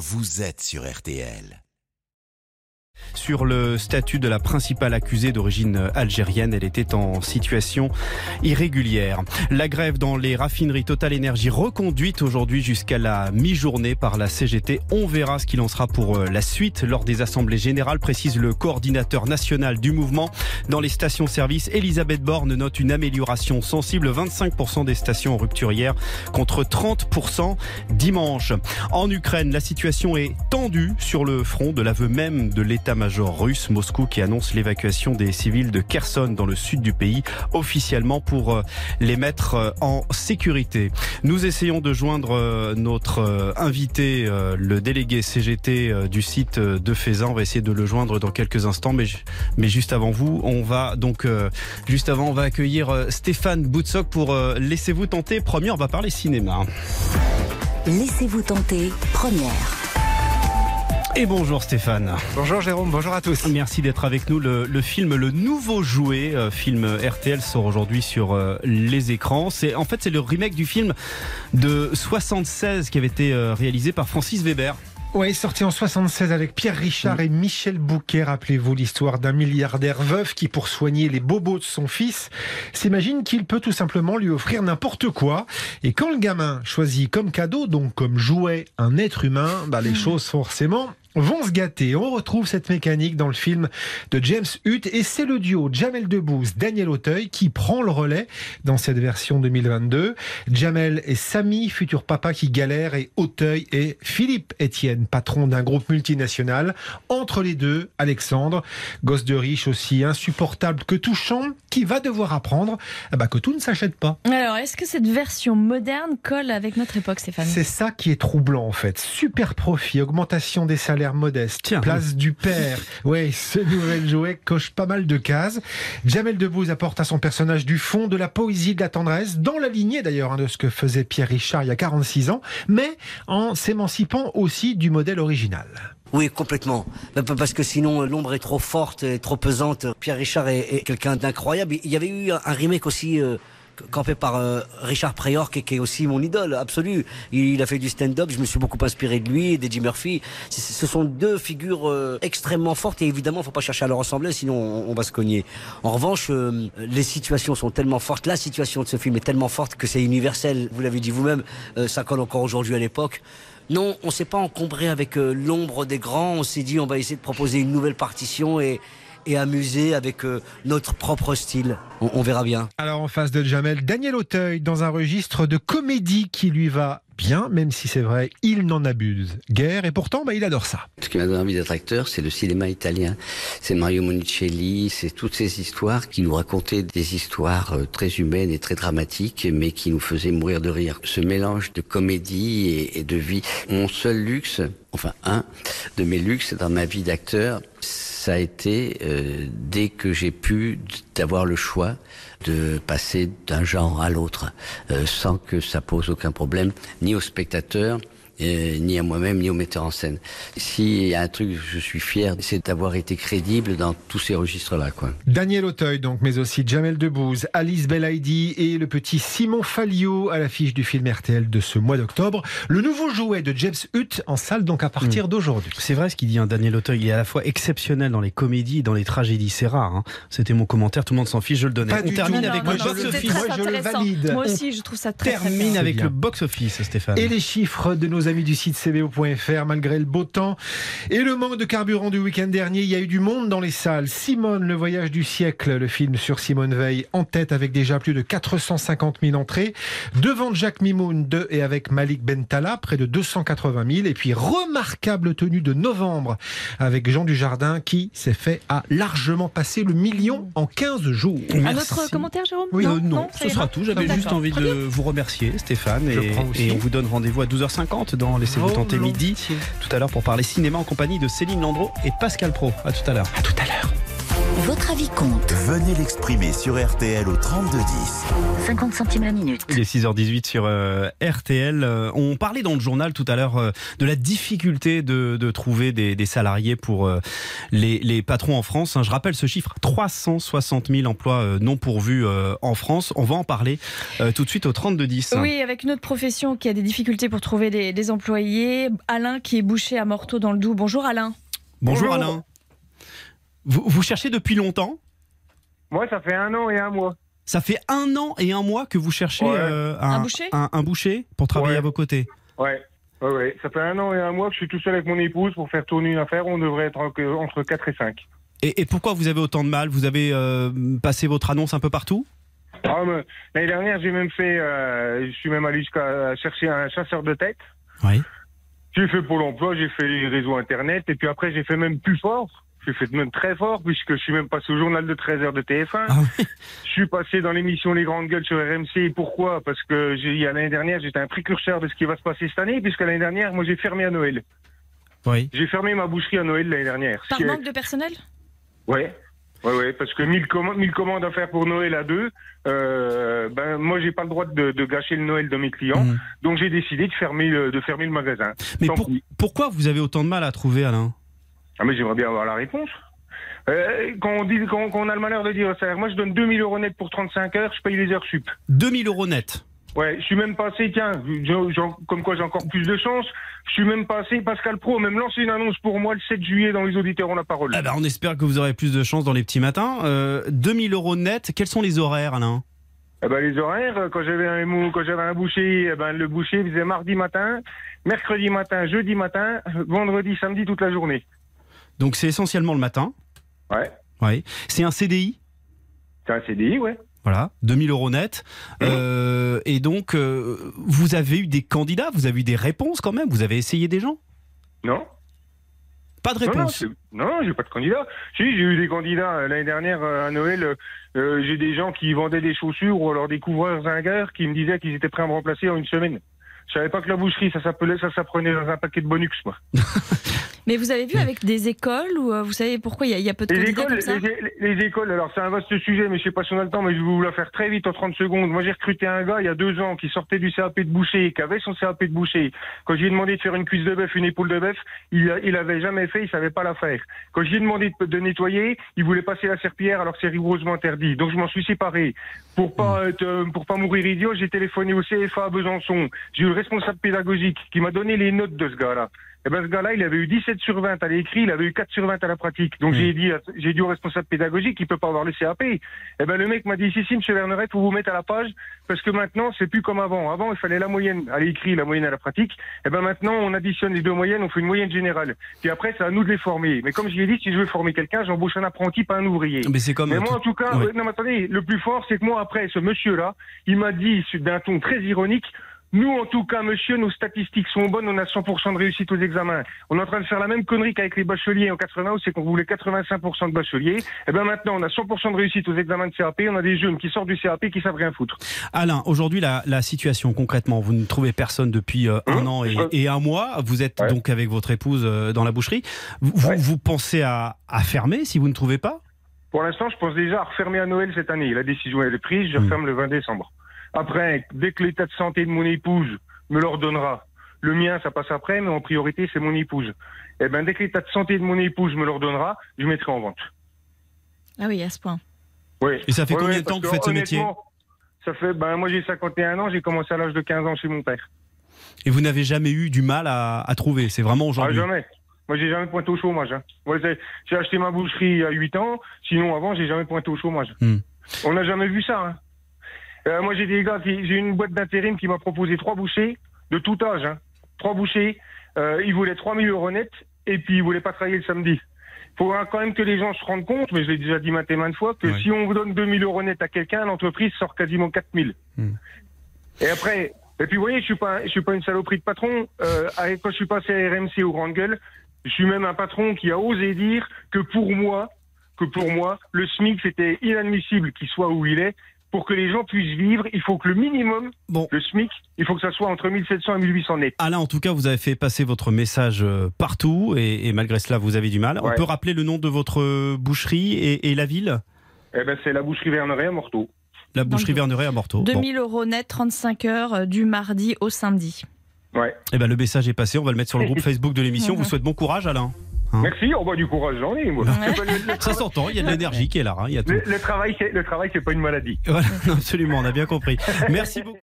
vous êtes sur RTL. Sur le statut de la principale accusée d'origine algérienne, elle était en situation irrégulière. La grève dans les raffineries Total Énergie reconduite aujourd'hui jusqu'à la mi-journée par la CGT. On verra ce qu'il en sera pour euh, la suite lors des assemblées générales, précise le coordinateur national du mouvement. Dans les stations-service, Elisabeth Borne note une amélioration sensible, 25% des stations rupturières contre 30% dimanche. En Ukraine, la situation est tendue sur le front de l'aveu même de l'État major russe, Moscou, qui annonce l'évacuation des civils de Kherson dans le sud du pays officiellement pour euh, les mettre euh, en sécurité. Nous essayons de joindre euh, notre invité, le délégué CGT du site de Faisan. On va essayer de le joindre dans quelques instants, mais, juste avant vous, on va donc juste avant, on va accueillir Stéphane Boutsok pour Laissez-vous tenter. Première, on va parler cinéma. Laissez-vous tenter. Première. Et bonjour Stéphane. Bonjour Jérôme, bonjour à tous. Merci d'être avec nous. Le, film Le Nouveau Jouet, euh, film RTL, sort aujourd'hui sur euh, les écrans. C'est En fait, c'est le remake du film de 76 qui avait été euh, réalisé par Francis Weber. Oui, sorti en 76 avec Pierre Richard et Michel Bouquet. Rappelez-vous l'histoire d'un milliardaire veuf qui, pour soigner les bobos de son fils, s'imagine qu'il peut tout simplement lui offrir n'importe quoi. Et quand le gamin choisit comme cadeau, donc comme jouet, un être humain, bah, les mm. choses forcément vont se gâter. On retrouve cette mécanique dans le film de James Hutt et c'est le duo Jamel Debbouze, Daniel Auteuil qui prend le relais dans cette version 2022. Jamel et Samy, futur papa qui galère et Auteuil et Philippe Etienne, patron d'un groupe multinational. Entre les deux, Alexandre, gosse de riche aussi insupportable que touchant, qui va devoir apprendre eh ben, que tout ne s'achète pas. Alors, est-ce que cette version moderne colle avec notre époque, Stéphane? C'est ça qui est troublant en fait. Super profit, augmentation des salaires l'air modeste. Place du père. Oui, ce nouvel jouet coche pas mal de cases. Jamel Debbouze apporte à son personnage du fond, de la poésie, de la tendresse, dans la lignée d'ailleurs hein, de ce que faisait Pierre Richard il y a 46 ans, mais en s'émancipant aussi du modèle original. Oui, complètement. Parce que sinon, l'ombre est trop forte, et trop pesante. Pierre Richard est, quelqu'un d'incroyable. Il y avait eu un remake aussi euh, campé par euh, Richard Pryor, qui, est aussi mon idole absolu. Il, a fait du stand-up, je me suis beaucoup inspiré de lui, d'Eddie Murphy. Ce sont deux figures euh, extrêmement fortes et évidemment, il faut pas chercher à leur ressembler, sinon on, va se cogner. En revanche, euh, les situations sont tellement fortes, la situation de ce film est tellement forte que c'est universel. Vous l'avez dit vous-même, ça colle encore aujourd'hui à l'époque. Non, on s'est pas encombré avec l'ombre des grands. On s'est dit, on va essayer de proposer une nouvelle partition et, et amuser avec euh, notre propre style. On, verra bien. Alors en face de Jamel, Daniel Auteuil dans un registre de comédie qui lui va bien, même si c'est vrai, il n'en abuse guère, et pourtant, bah, il adore ça. Ce qui m'a donné envie d'être acteur, c'est le cinéma italien. C'est Mario Monicelli, c'est toutes ces histoires qui nous racontaient des histoires euh, très humaines et très dramatiques, mais qui nous faisaient mourir de rire. Ce mélange de comédie et, de vie. Mon seul luxe, enfin un de mes luxes dans ma vie d'acteur, ça a été, euh, dès que j'ai pu, d'avoir le choix de passer d'un genre à l'autre, euh, sans que ça pose aucun problème, ni aux spectateurs, ni à moi-même, ni au metteur en scène. S'il y a un truc, je suis fier, c'est d'avoir été crédible dans tous ces registres-là. Quoi. Daniel Auteuil, donc, mais aussi Jamel Debbouze, Alice Belaïdi et le petit Simon Fallio à l'affiche du film RTL de ce mois d'octobre. Le nouveau jouet de James Hutt en salle, donc à partir hmm. d'aujourd'hui. C'est vrai ce qu'il dit, hein, Daniel Auteuil. Il est à la fois exceptionnel dans les comédies et dans les tragédies. C'est rare. Hein. C'était mon commentaire. Tout le monde s'en fiche. Je le donnais. On termine avec le box-office. Moi, je le valide. Moi aussi, je trouve ça très termine avec le box-office, Stéphane. Et les chiffres de nos amis du site cbo.fr, malgré le beau temps et le manque de carburant du week-end dernier, il y a eu du monde dans les salles. Simone, le voyage du siècle, le film sur Simone Veil, en tête avec déjà plus de 450 000 entrées. Devant Jacques Mimoun 2 et avec Malik Bentala, près de 280 000. Et puis, remarquable tenue de novembre avec Jean Dujardin qui s'est fait à largement passer le million en 15 jours. Un autre commentaire, Jérôme oui, Non, non, ce sera tout. J'avais juste envie de vous remercier, Stéphane. Et, et, on vous donne rendez-vous à 12h50 dans Laissez-vous tenter midi. Tout à l'heure pour parler cinéma en compagnie de Céline Landreau et Pascal Pro. À tout à l'heure. À tout à l'heure. Votre avis compte. Venez l'exprimer sur RTL au 3210. 50 centimes la minute. Il est 6h18 sur euh, RTL. Euh, on parlait dans le journal tout à l'heure euh, de la difficulté de, de trouver des, des salariés pour euh, les, les patrons en France. hein. Je rappelle ce chiffre 360 000 emplois euh, non pourvus euh, en France. On va en parler euh, tout de suite au 3210. Oui, avec une autre profession qui a des difficultés pour trouver des, des employés. Alain qui est bouché à Morteau dans le Doubs. Bonjour Alain. Bonjour, Bonjour. Alain. Vous, vous cherchez depuis longtemps? Moi, ça fait un an et un mois. Ça fait un an et un mois que vous cherchez Ouais. euh, Un boucher? un, un boucher pour travailler Ouais. à vos côtés? Ouais. Ouais, ouais. Ça fait un an et un mois que je suis tout seul avec mon épouse pour faire tourner une affaire. On devrait être que- entre 4 et 5. Et, et pourquoi vous avez autant de mal? Vous avez euh, passé votre annonce un peu partout? Ah, L'année dernière, j'ai même fait. euh, je suis même allé jusqu'à chercher un chasseur de tête. Oui. J'ai fait Pôle emploi, j'ai fait les réseaux Internet. Et puis après, j'ai fait même plus fort. J'ai fait même très fort, puisque je suis même passé au journal de 13 heures de TF1. Ah oui. Je suis passé dans l'émission Les Grandes Gueules sur RMC. Pourquoi? Parce que l'année dernière, j'étais un précurseur de ce qui va se passer cette année, puisque l'année dernière, moi, j'ai fermé à Noël. Oui. J'ai fermé ma boucherie à Noël l'année dernière. Par est- manque de personnel? Ouais. Ouais, ouais, parce que 1000 commandes, 1000 commandes à faire pour Noël à deux, euh, ben, moi, j'ai pas le droit de, de gâcher le Noël de mes clients. Mhm. Donc, j'ai décidé de fermer le, de fermer le magasin. Mais pour- pourquoi vous avez autant de mal à trouver, Alain? Ah, mais j'aimerais bien avoir la réponse. Euh, quand on dit, quand, quand on a le malheur de dire ça, moi, je donne 2000 euros net pour 35 heures, je paye les heures sup. 2000 euros net. Ouais, je suis même passé, tiens, comme quoi j'ai encore plus de chance, je suis même passé, Pascal Pro a même lancé une annonce pour moi le 7 juillet dans les auditeurs ont la parole. Ah bah, on espère que vous aurez plus de chance dans les petits matins. Euh, 2000 euros net, quels sont les horaires, Alain? Eh ben, les horaires, euh, quand j'avais un quand j'avais un boucher, eh ben, le boucher faisait mardi matin, mercredi matin, jeudi matin, vendredi, samedi toute la journée. Donc c'est essentiellement le matin. Ouais. Oui. C'est un CDI C'est un CDI, ouais. Voilà, 2000 euros net. Euh, et donc, euh, vous avez eu des candidats, vous avez eu des réponses quand même, vous avez essayé des gens? Non? Pas de Non, non, réponse. c'est- non, j'ai pas de candidat. Si, j'ai eu des candidats euh, l'année dernière à Noël. euh, j'ai des gens qui vendaient des chaussures ou alors des couvreurs zingueurs qui me disaient qu'ils étaient prêts à me remplacer en une semaine. Je savais pas que la boucherie, ça s'appelait, ça s'apprenait dans un paquet de bonux, moi. Mais vous avez vu avec des écoles ou euh, vous savez pourquoi il y, a- il y a peu de Les écoles, comme ça les, les écoles, alors c'est un vaste sujet, mais je sais pas si on a le temps, mais je vais vous la faire très vite en 30 secondes. Moi, j'ai recruté un gars il y a deux ans qui sortait du CAP de boucher, qui avait son CAP de boucher. Quand je lui ai demandé de faire une cuisse de bœuf, une épaule de bœuf, il, il avait jamais fait, il savait pas la faire. Quand je lui ai demandé de, de nettoyer, il voulait passer la serpillière alors que c'est rigoureusement interdit. Donc je m'en suis séparé. Pour pas être, euh, pour pas mourir idiot, j'ai téléphoné au CFA à Besançon. J'ai eu le responsable pédagogique qui m'a donné les notes de ce gars-là. Eh ben, ce gars-là, il avait eu 17 sur 20 à l'écrit, il avait eu 4 sur 20 à la pratique. Donc, j'ai dit, j'ai dit au responsable pédagogique qu'il peut pas avoir le CAP. Eh ben, le mec m'a dit, si, si, monsieur Verneret, faut vous mettre à la page, parce que maintenant, c'est plus comme avant. Avant, il fallait la moyenne à l'écrit, la moyenne à la pratique. Eh ben, maintenant, on additionne les deux moyennes, on fait une moyenne générale. Puis après, c'est à nous de les former. Mais comme je l'ai dit, si je veux former quelqu'un, j'embauche un apprenti, pas un ouvrier. Mais c'est comme. Mais moi, en tout cas, Ouais. euh, non, mais attendez, le plus fort, c'est que moi, après, ce monsieur-là, il m'a dit d'un ton très ironique. Nous, en tout cas, monsieur, nos statistiques sont bonnes, on a 100% de réussite aux examens. On est en train de faire la même connerie qu'avec les bacheliers en 80, où c'est qu'on voulait 85% de bacheliers. Et ben maintenant, on a 100% de réussite aux examens de CAP, on a des jeunes qui sortent du CAP qui savent rien foutre. Alain, aujourd'hui, la, la situation concrètement, vous ne trouvez personne depuis euh, un Hum, an et, et un mois. Vous êtes Ouais. donc avec votre épouse euh, dans la boucherie. Vous, vous- Ouais. vous pensez à, à fermer si vous ne trouvez pas? Pour l'instant, je pense déjà à refermer à Noël cette année. La décision, elle est prise, je referme le 20 décembre. Après, dès que l'état de santé de mon épouse me l'ordonnera, le mien, ça passe après, mais en priorité, c'est mon épouse. Eh ben, dès que l'état de santé de mon épouse me l'ordonnera, je mettrai en vente. Ah oui, à ce point. Oui. Et ça fait Ouais, combien de temps que vous faites ce métier Ça fait, ben, moi j'ai 51 ans, j'ai commencé à l'âge de 15 ans chez mon père. Et vous n'avez jamais eu du mal à, à trouver C'est vraiment Ah, aujourd'hui jamais. Moi j'ai jamais pointé au chômage. Hein. Moi, j'ai- j'ai acheté ma boucherie il y a 8 ans, sinon avant j'ai jamais pointé au chômage. Hmm. On n'a jamais vu ça. Hein. Euh, moi j'ai des gars, qui- j'ai une boîte d'intérim qui m'a proposé trois bouchers de tout âge. Hein. Trois bouchers, euh, ils voulaient 3000 euros net et puis ils voulaient pas travailler le samedi. faut quand même que les gens se rendent compte, mais je l'ai déjà dit maintes et maintes fois, que si on vous donne 2000 euros net à quelqu'un, l'entreprise sort quasiment 4000. Hmm. Et après, et puis vous voyez, je suis pas, je suis pas une saloperie de patron. Euh, quand je suis passé à RMC aux grandes gueules, je suis même un patron qui a osé dire que pour moi, que pour moi, le SMIC c'était inadmissible qu'il soit où il est, pour que les gens puissent vivre, il faut que le minimum, Bon. le SMIC, il faut que ça soit entre 1700 et 1800 net. Alain, en tout cas, vous avez fait passer votre message euh, partout et, et malgré cela, vous avez du mal. On peut rappeler le nom de votre euh, boucherie et, et la ville? Eh ben, c'est la boucherie Verneret à Morteau. La boucherie Verneret à Morteau. Bon. 2000 euros net, 35 heures euh, du mardi au samedi. Ouais. Eh ben, le message est passé. On va le mettre sur le groupe Facebook de l'émission. Vous souhaite bon courage, Alain. Hein Merci, on voit du courage, j'en ai, moi. Ça s'entend. Il y a de l'énergie qui est là. hein, Il y a tout. le- le travail, c'est, le travail, c'est pas une maladie. Voilà, absolument. On a bien compris. Merci beaucoup.